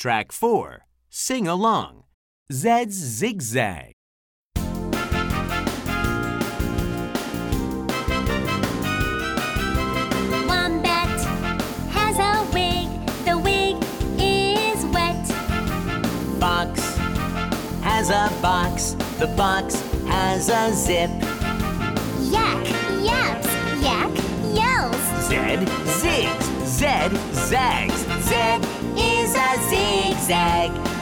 Track 4. Sing along. Zed's Zigzag. Wombat has a wig. The wig is wet. Fox has a box. The box has a zip. Yak yaps. Yak yells. Zed zigs. Zed zags. Zed zigzag.